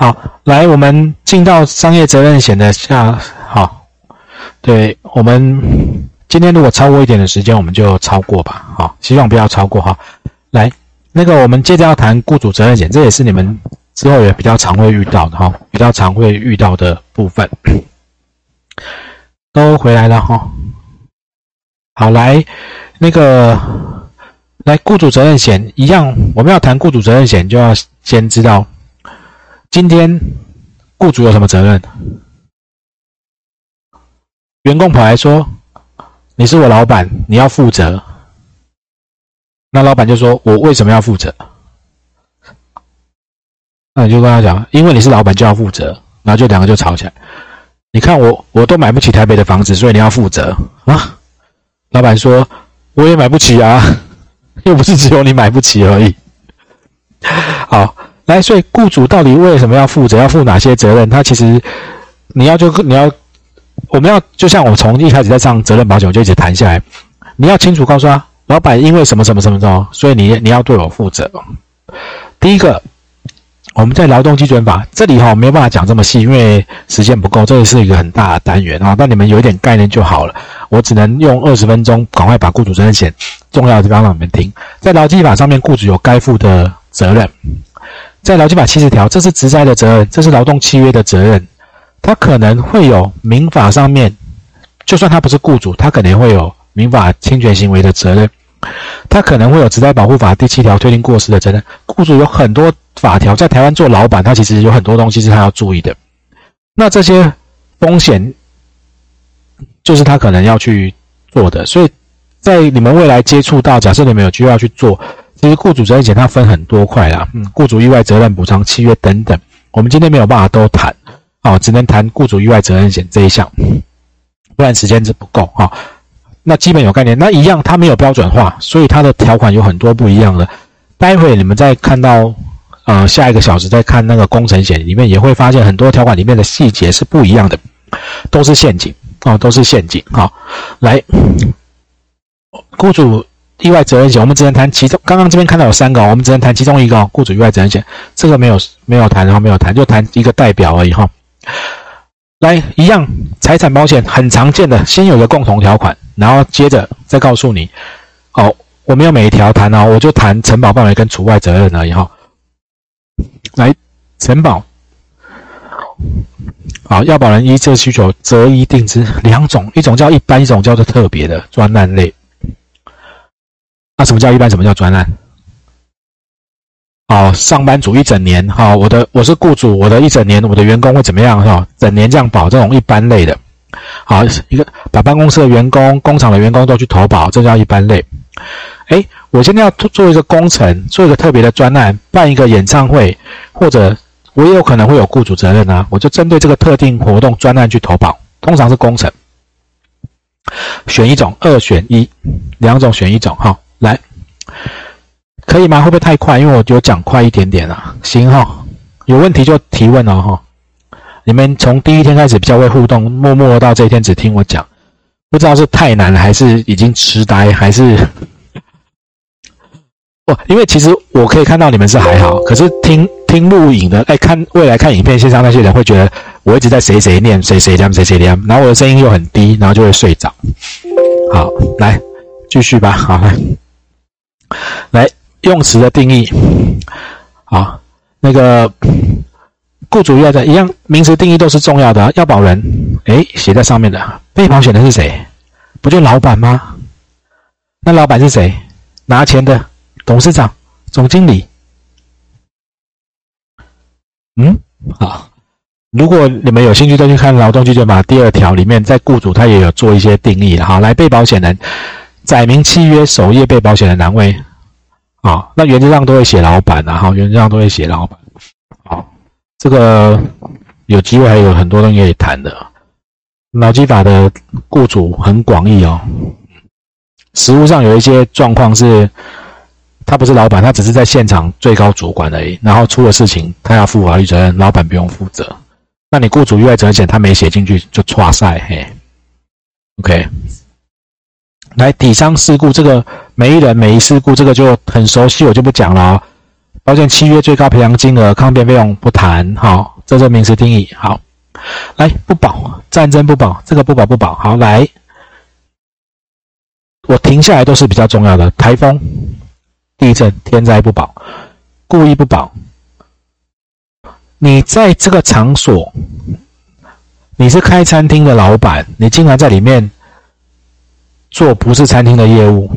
好，来，我们进到商业责任险的下，好，对我们今天如果超过一点的时间，我们就超过吧，好，希望不要超过哈。来，那个我们接着要谈雇主责任险，这也是你们之后也比较常会遇到的哈，比较常会遇到的部分，都回来了哈。好，来，那个，来雇主责任险一样，我们要谈雇主责任险，就要先知道。今天雇主有什么责任？员工跑来说：“你是我老板，你要负责。”那老板就说：“我为什么要负责？”那你就跟他讲：“因为你是老板就要负责。”然后就两个就吵起来。你看我我都买不起台北的房子，所以你要负责啊？老板说：“我也买不起啊，又不是只有你买不起而已。”好。来，所以雇主到底为什么要负责？要负哪些责任？他其实你要就你要，我们要就像我从一开始在上责任保险，我就一直谈下来。你要清楚告诉他，老板因为什么什么什么什么，所以你你要对我负责。第一个，我们在劳动基准法这里哈没有办法讲这么细，因为时间不够。这里是一个很大的单元啊，但你们有一点概念就好了。我只能用二十分钟，赶快把雇主责任险重要的地方让你们听。在劳基法上面，雇主有该负的责任。在劳基法七十条，这是职灾的责任，这是劳动契约的责任。他可能会有民法上面，就算他不是雇主，他可能会有民法侵权行为的责任。他可能会有职灾保护法第七条推定过失的责任。雇主有很多法条，在台湾做老板，他其实有很多东西是他要注意的。那这些风险，就是他可能要去做的。所以在你们未来接触到，假设你们有需要去做。其实雇主责任险它分很多块啦，嗯，雇主意外责任补偿契约等等，我们今天没有办法都谈，哦，只能谈雇主意外责任险这一项，不然时间是不够哈。那基本有概念，那一样它没有标准化，所以它的条款有很多不一样的。待会你们再看到，呃，下一个小时再看那个工程险里面，也会发现很多条款里面的细节是不一样的，都是陷阱哦，都是陷阱。好，来，雇主。意外责任险，我们只能谈其中。刚刚这边看到有三个，我们只能谈其中一个雇主意外责任险，这个没有没有谈，然后没有谈，就谈一个代表而已哈。来，一样财产保险很常见的，先有个共同条款，然后接着再告诉你，哦，我没有每一条谈哦，我就谈承保范围跟除外责任而已哈。来，承保，好，要保人依这需求择一定之两种，一种叫一般，一种叫做特别的专案类。那什么叫一般？什么叫专案？好，上班族一整年，好，我的我是雇主，我的一整年，我的员工会怎么样？哈，整年这样保这种一般类的，好，一个把办公室的员工、工厂的员工都去投保，这叫一般类。哎，我现在要做一个工程，做一个特别的专案，办一个演唱会，或者我也有可能会有雇主责任啊，我就针对这个特定活动专案去投保，通常是工程，选一种，二选一，两种选一种，哈。来，可以吗？会不会太快？因为我有讲快一点点啊。行哈，有问题就提问哦哈。你们从第一天开始比较会互动，默默到这一天只听我讲，不知道是太难了，还是已经痴呆，还是不？因为其实我可以看到你们是还好，可是听听录影的，哎，看未来看影片线上那些人会觉得我一直在谁谁念谁谁念谁谁念，然后我的声音又很低，然后就会睡着。好，来继续吧，好来。来用词的定义，啊，那个雇主要的一样，名词定义都是重要的。要保人，哎，写在上面的，被保险的是谁？不就老板吗？那老板是谁？拿钱的董事长、总经理。嗯，好，如果你们有兴趣，再去看劳动基准法第二条里面，在雇主他也有做一些定义。好，来被保险人。载明契约首页被保险的单位，啊，那原则上都会写老板的哈，原则上都会写老板。好，这个有机会还有很多东西可以谈的。脑机法的雇主很广义哦，实务上有一些状况是，他不是老板，他只是在现场最高主管而已，然后出了事情他要负法律责任，老板不用负责。那你雇主意外责任险他没写进去就错赛嘿，OK。来，底伤事故这个每一人每一事故这个就很熟悉，我就不讲了。保险契约最高赔偿金额、抗辩费用不谈。好，这是名词定义。好，来不保，战争不保，这个不保不保。好，来，我停下来都是比较重要的，台风、地震、天灾不保，故意不保。你在这个场所，你是开餐厅的老板，你竟然在里面做不是餐厅的业务，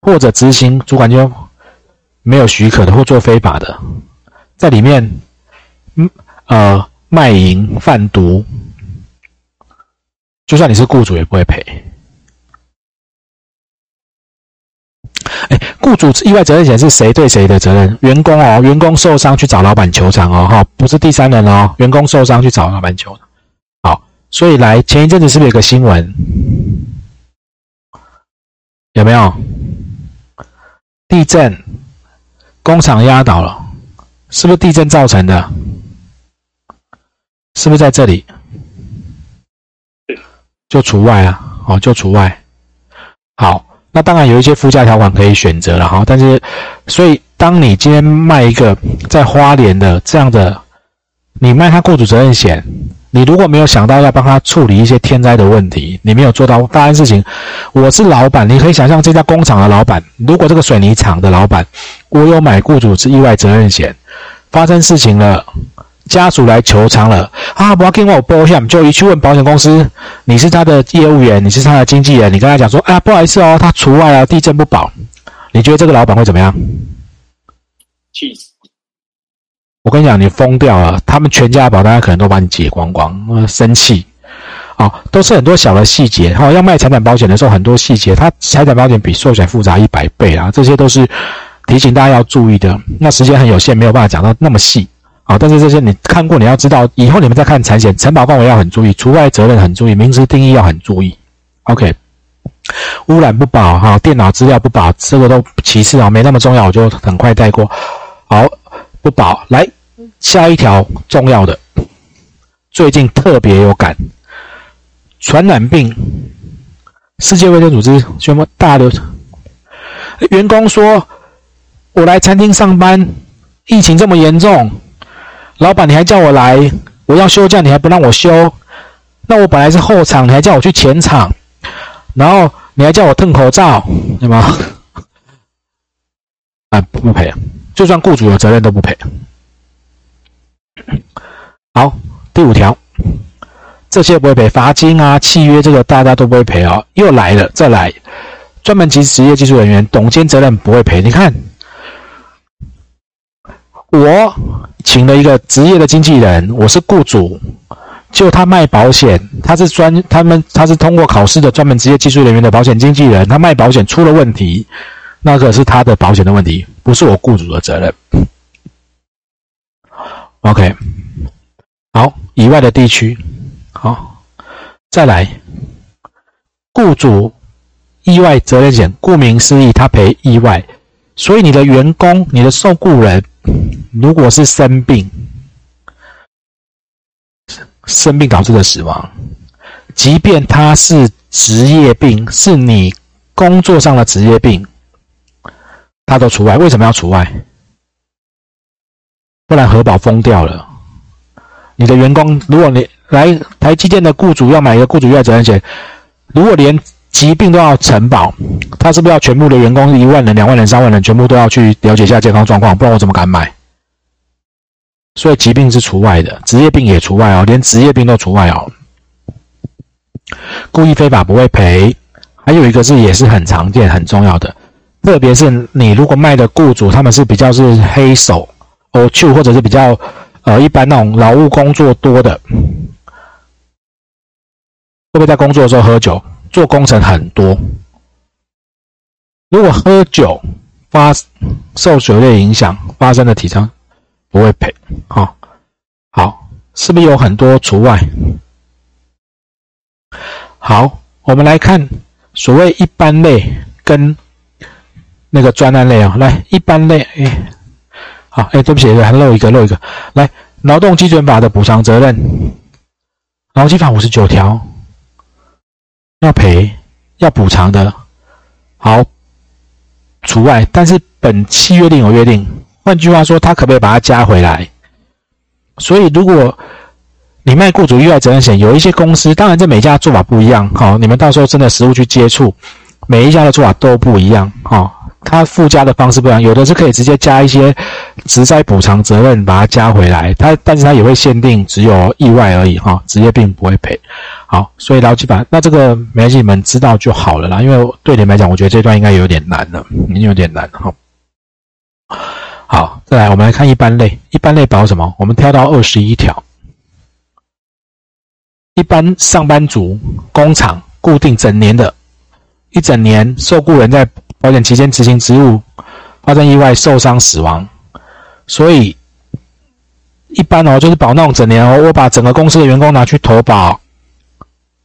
或者执行主管就没有许可的，或做非法的，在里面，嗯呃卖淫贩毒，就算你是雇主也不会赔。哎，雇主意外责任险是谁对谁的责任？员工哦，员工受伤去找老板求偿哦，哈，不是第三人哦，员工受伤去找老板求偿。好，所以来前一阵子是不是有个新闻？有没有？地震，工厂压倒了，是不是地震造成的？是不是在这里？就除外啊，哦，就除外。好。那当然有一些附加条款可以选择了哈，但是，所以当你今天卖一个在花莲的这样的，你卖他雇主责任险，你如果没有想到要帮他处理一些天灾的问题，你没有做到大件事情，我是老板，你可以想象这家工厂的老板，如果这个水泥厂的老板，我有买雇主之意外责任险，发生事情了。家属来求偿了啊！不要跟我报险，就一去问保险公司，你是他的业务员，你是他的经纪人，你跟他讲说，啊，不好意思哦，他除外啊，地震不保。你觉得这个老板会怎么样？气死！我跟你讲，你疯掉了。他们全家保单可能都把你解光光，生气。哦，都是很多小的细节。哈，要卖财产保险的时候，很多细节，它财产保险比寿险复杂一百倍啊，这些都是提醒大家要注意的。那时间很有限，没有办法讲到那么细。好，但是这些你看过，你要知道，以后你们再看产险承保范围要很注意，除外责任很注意，名词定义要很注意。OK，污染不保哈，电脑资料不保，这个都其次啊，没那么重要，我就很快带过。好，不保，来下一条重要的，最近特别有感，传染病，世界卫生组织宣布大流，员工说，我来餐厅上班，疫情这么严重。老板，你还叫我来，我要休假，你还不让我休？那我本来是后场，你还叫我去前场，然后你还叫我吞口罩，对吗？啊，不赔，就算雇主有责任都不赔。好，第五条，这些不会赔，罚金啊、契约这个大家都不会赔哦。又来了，再来，专门及职业技术人员，董监责任不会赔。你看，我。请了一个职业的经纪人，我是雇主，就他卖保险，他是专，他们他是通过考试的专门职业技术人员的保险经纪人，他卖保险出了问题，那个是他的保险的问题，不是我雇主的责任。OK，好，以外的地区，好，再来，雇主意外责任险，顾名思义，他赔意外，所以你的员工，你的受雇人。如果是生病，生病导致的死亡，即便他是职业病，是你工作上的职业病，他都除外。为什么要除外？不然核保封掉了。你的员工，如果你来台积电的雇主要买一个雇主意外责任险，如果连疾病都要承保，他是不是要全部的员工一万人、两万人、三万人全部都要去了解一下健康状况？不然我怎么敢买？所以疾病是除外的，职业病也除外哦，连职业病都除外哦。故意非法不会赔，还有一个是也是很常见、很重要的，特别是你如果卖的雇主他们是比较是黑手、哦去或者是比较呃一般那种劳务工作多的，会不会在工作的时候喝酒？做工程很多，如果喝酒发受酒类影响发生的体伤。不会赔，好，好，是不是有很多除外？好，我们来看所谓一般类跟那个专案类啊，来一般类，哎，好，哎，对不起，还漏一个，漏一个，来劳动基准法的补偿责任，劳基法五十九条要赔要补偿的，好，除外，但是本契约另有约定。换句话说，他可不可以把它加回来？所以，如果你卖雇主意外责任险，有一些公司，当然这每家做法不一样，好，你们到时候真的实物去接触，每一家的做法都不一样，好，它附加的方式不一样，有的是可以直接加一些直灾补偿责任把它加回来，它但是它也会限定只有意外而已，哈，职业病不会赔，好，所以牢记吧，那这个没关系，你们知道就好了啦，因为对你们来讲，我觉得这段应该有点难了，已经有点难，哈。好，再来，我们来看一般类。一般类保什么？我们跳到二十一条。一般上班族、工厂固定整年的，一整年受雇人在保险期间执行职务，发生意外受伤死亡，所以一般哦，就是保那种整年哦。我把整个公司的员工拿去投保，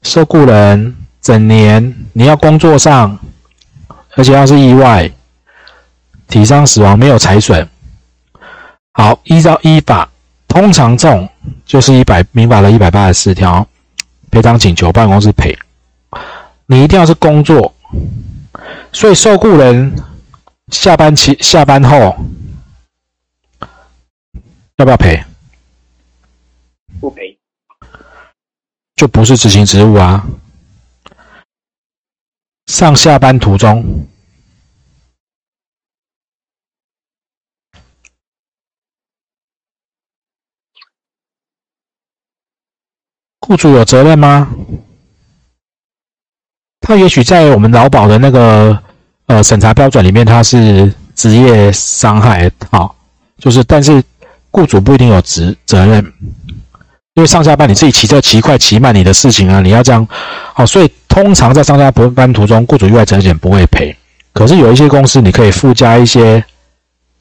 受雇人整年你要工作上，而且要是意外。体伤死亡没有财损，好，依照依法，通常这种就是一百民法的一百八十四条，赔偿请求，保险公司赔。你一定要是工作，所以受雇人下班期下班后要不要赔？不赔，就不是执行职务啊，上下班途中。雇主有责任吗？那也许在我们劳保的那个呃审查标准里面，它是职业伤害，好，就是，但是雇主不一定有责责任，因为上下班你自己骑车骑快骑慢你的事情啊，你要这样，好，所以通常在上下班途中，雇主意外责任险不会赔，可是有一些公司你可以附加一些，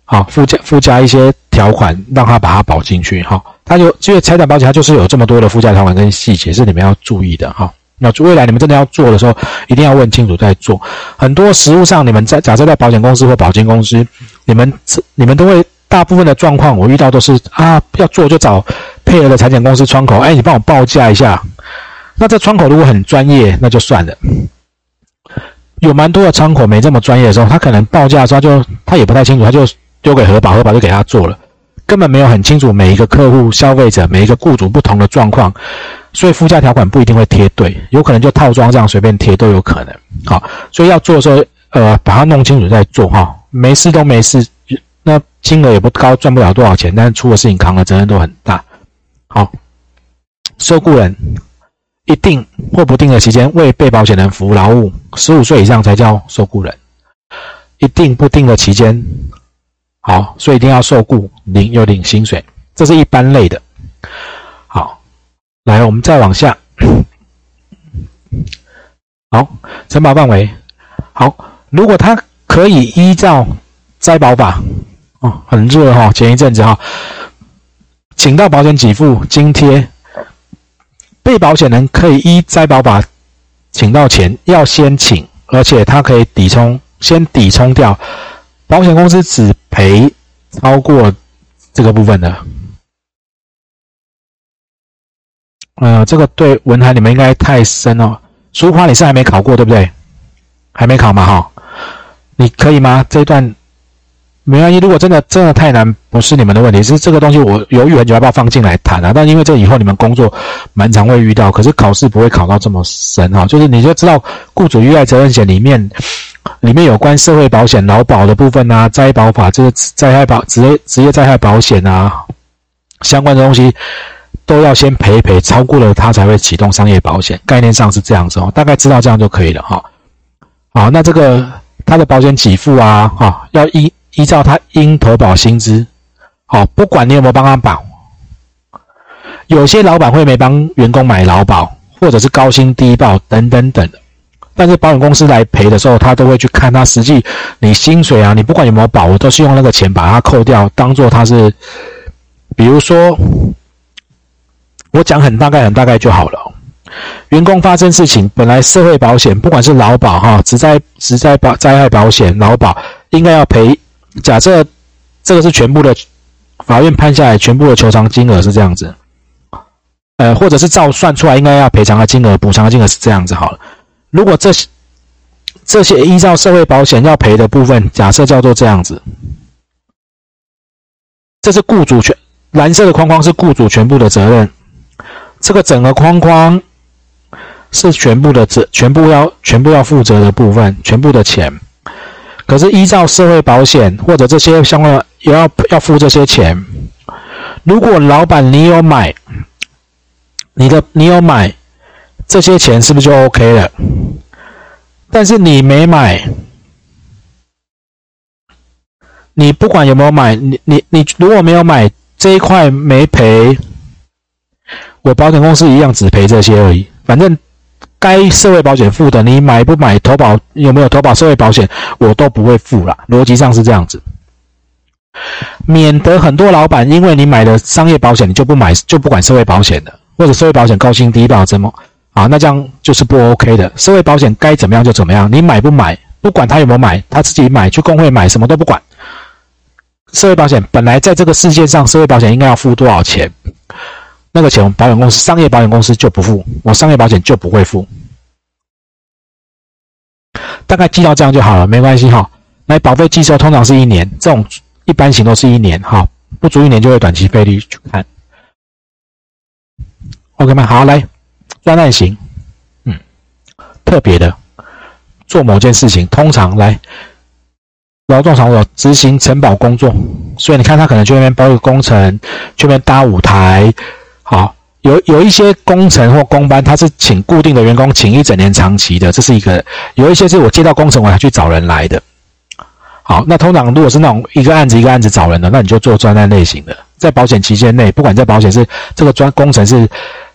好，附加附加一些条款，让他把它保进去，哈。它就因为财产保险，它就是有这么多的附加条款跟细节是你们要注意的哈。那未来你们真的要做的时候，一定要问清楚再做。很多实务上，你们在假设在保险公司或保金公司，你们你们都会大部分的状况，我遇到都是啊，要做就找配合的财险公司窗口，哎，你帮我报价一下。那这窗口如果很专业，那就算了。有蛮多的窗口没这么专业的时候，他可能报价的时候就他也不太清楚，他就丢给核保，核保就给他做了。根本没有很清楚每一个客户、消费者、每一个雇主不同的状况，所以附加条款不一定会贴对，有可能就套装这样随便贴都有可能。好，所以要做的时候，呃，把它弄清楚再做哈。没事都没事，那金额也不高，赚不了多少钱，但是出了事情扛的责任都很大。好，受雇人一定或不定的期间为被保险人服务劳务，十五岁以上才叫受雇人。一定不定的期间。好，所以一定要受雇，领有领薪水，这是一般类的。好，来，我们再往下。好，承保范围。好，如果他可以依照灾保法，哦，很热哈，前一阵子哈，请到保险给付津贴，被保险人可以依灾保法请到钱，要先请，而且他可以抵充，先抵充掉。保险公司只赔超过这个部分的，呃，这个对文涵你们应该太深哦。书花你是还没考过对不对？还没考嘛哈？你可以吗？这一段没关系。如果真的真的太难，不是你们的问题，是这个东西我犹豫很久要不要放进来谈啊？但因为这以后你们工作蛮常会遇到，可是考试不会考到这么深哈。就是你就知道雇主意外责任险里面。里面有关社会保险、劳保的部分啊，灾保法这个灾害保职业职业灾害保险啊，相关的东西都要先赔一赔，超过了它才会启动商业保险。概念上是这样子哦，大概知道这样就可以了哈。好，那这个他的保险给付啊，哈，要依依照他应投保薪资，好，不管你有没有帮他保，有些老板会没帮员工买劳保，或者是高薪低报等等等。但是保险公司来赔的时候，他都会去看他实际你薪水啊，你不管有没有保，我都是用那个钱把它扣掉，当做他是，比如说，我讲很大概很大概就好了。员工发生事情，本来社会保险不管是劳保哈，只在只在保灾害保险劳保应该要赔。假设这个是全部的，法院判下来全部的求偿金额是这样子，呃，或者是照算出来应该要赔偿的金额、补偿的金额是这样子好了。如果这些这些依照社会保险要赔的部分，假设叫做这样子，这是雇主全蓝色的框框是雇主全部的责任，这个整个框框是全部的责全部要全部要负责的部分，全部的钱。可是依照社会保险或者这些相关也要要付这些钱。如果老板你有买，你的你有买这些钱是不是就 OK 了？但是你没买。你不管有没有买，你你你如果没有买这一块没赔，我保险公司一样只赔这些而已。反正该社会保险付的，你买不买投保有没有投保社会保险，我都不会付了。逻辑上是这样子，免得很多老板因为你买了商业保险，你就不买就不管社会保险的，或者社会保险高薪低保怎么啊？那这样就是不 OK 的。社会保险该怎么样就怎么样，你买不买不管他有没有买，他自己买去工会买什么都不管。社会保险本来在这个世界上，社会保险应该要付多少钱？那个钱，保险公司、商业保险公司就不付，我商业保险就不会付。大概记到这样就好了，没关系哈。来，保费计收通常是一年，这种一般型都是一年哈，不足一年就会短期费率去看。OK 吗？好，来专案型，嗯，特别的做某件事情，通常来。劳动场所执行承保工作，所以你看他可能去那边包个工程，去那边搭舞台。好，有有一些工程或工班，他是请固定的员工，请一整年长期的，这是一个；有一些是我接到工程，我还去找人来的。好，那通常如果是那种一个案子一个案子找人的，那你就做专案类型的，在保险期间内，不管在保险是这个专工程是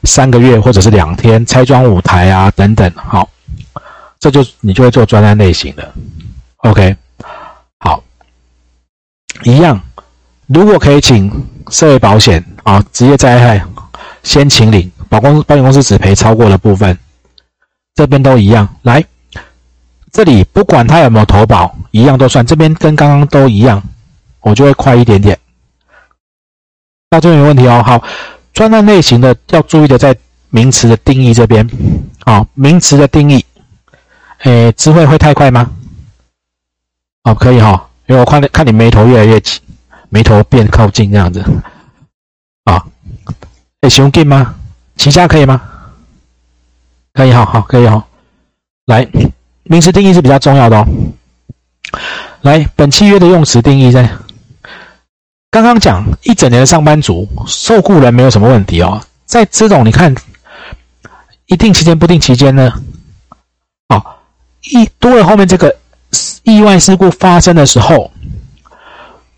三个月或者是两天拆装舞台啊等等，好，这就你就会做专案类型的。OK 好。一样，如果可以请社会保险啊，职业灾害先请领，保公保险公司只赔超过的部分，这边都一样。来，这里不管他有没有投保，一样都算。这边跟刚刚都一样，我就会快一点点。到这边没问题哦。好，专案类型的要注意的在名词的定义这边。好，名词的定义，诶，智慧会太快吗？哦，可以哈。因为我看你看你眉头越来越紧，眉头变靠近这样子，啊，哎，熊劲吗？齐家可以吗？可以好，好，可以哈。来，名词定义是比较重要的哦。来，本契约的用词定义在刚刚讲一整年的上班族受雇人没有什么问题哦。在这种你看，一定期间不定期间呢，哦，一多了后面这个。意外事故发生的时候，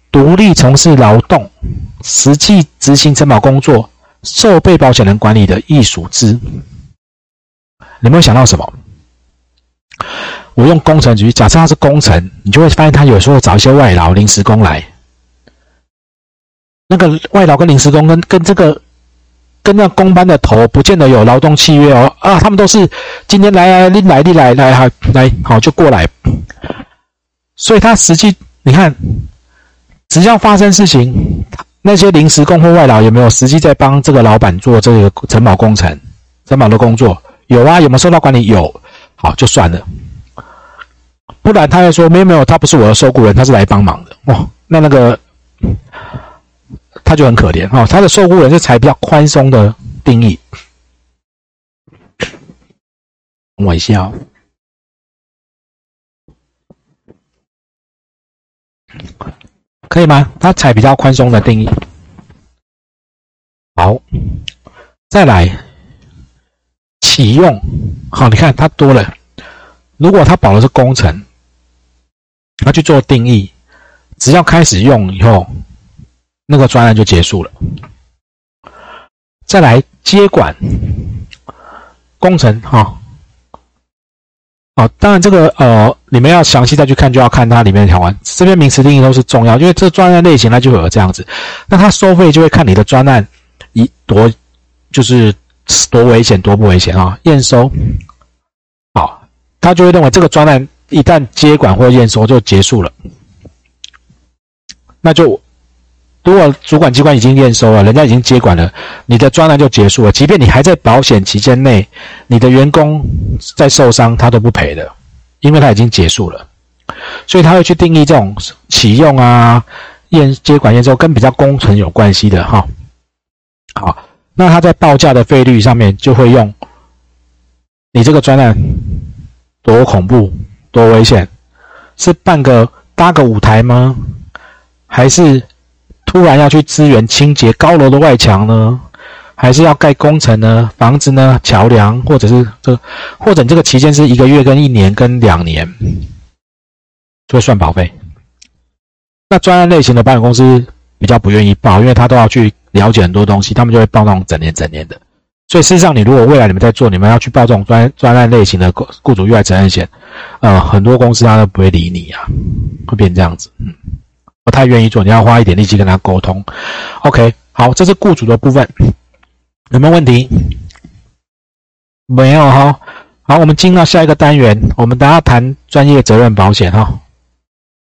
独立从事劳动、实际执行承保工作、受被保险人管理的亦属之。你有没有想到什么？我用工程局，假设他是工程，你就会发现他有时候找一些外劳、临时工来。那个外劳跟临时工跟跟这个跟那工班的头，不见得有劳动契约哦。啊，他们都是今天来来，你来你来来哈来好就过来。所以他实际，你看，只要发生事情，那些临时工或外劳有没有实际在帮这个老板做这个承保工程、承保的工作？有啊，有没有受到管理？有，好就算了。不然他又说没有没有，他不是我的受雇人，他是来帮忙的。哦，那那个他就很可怜哦。他的受雇人是采比较宽松的定义。我一下。可以吗？他采比较宽松的定义。好，再来启用。好，你看他多了。如果他保的是工程，他去做定义，只要开始用以后，那个专案就结束了。再来接管工程，哈。好，当然这个呃，你们要详细再去看，就要看它里面的条款。这边名词定义都是重要，因为这专案类型它就有这样子。那它收费就会看你的专案一多，就是多危险多不危险啊？验收，好，他就会认为这个专案一旦接管或验收就结束了，那就。如果主管机关已经验收了，人家已经接管了，你的专案就结束了。即便你还在保险期间内，你的员工在受伤，他都不赔的，因为他已经结束了。所以他会去定义这种启用啊、验接管验收跟比较工程有关系的哈。好，那他在报价的费率上面就会用你这个专案多恐怖多危险，是办个搭个舞台吗？还是突然要去支援清洁高楼的外墙呢？还是要盖工程呢？房子呢？桥梁，或者是这，或者你这个期间是一个月、跟一年、跟两年，就会算保费。那专案类型的保险公司比较不愿意报，因为他都要去了解很多东西，他们就会报那种整年、整年的。所以事实上，你如果未来你们在做，你们要去报这种专专案类型的雇主意外责任险，呃，很多公司他都不会理你啊，会变这样子，嗯，不太愿意做，你要花一点力气跟他沟通。OK，好，这是雇主的部分。有没有问题？没有哈。好，我们进到下一个单元，我们等下谈专业责任保险哈。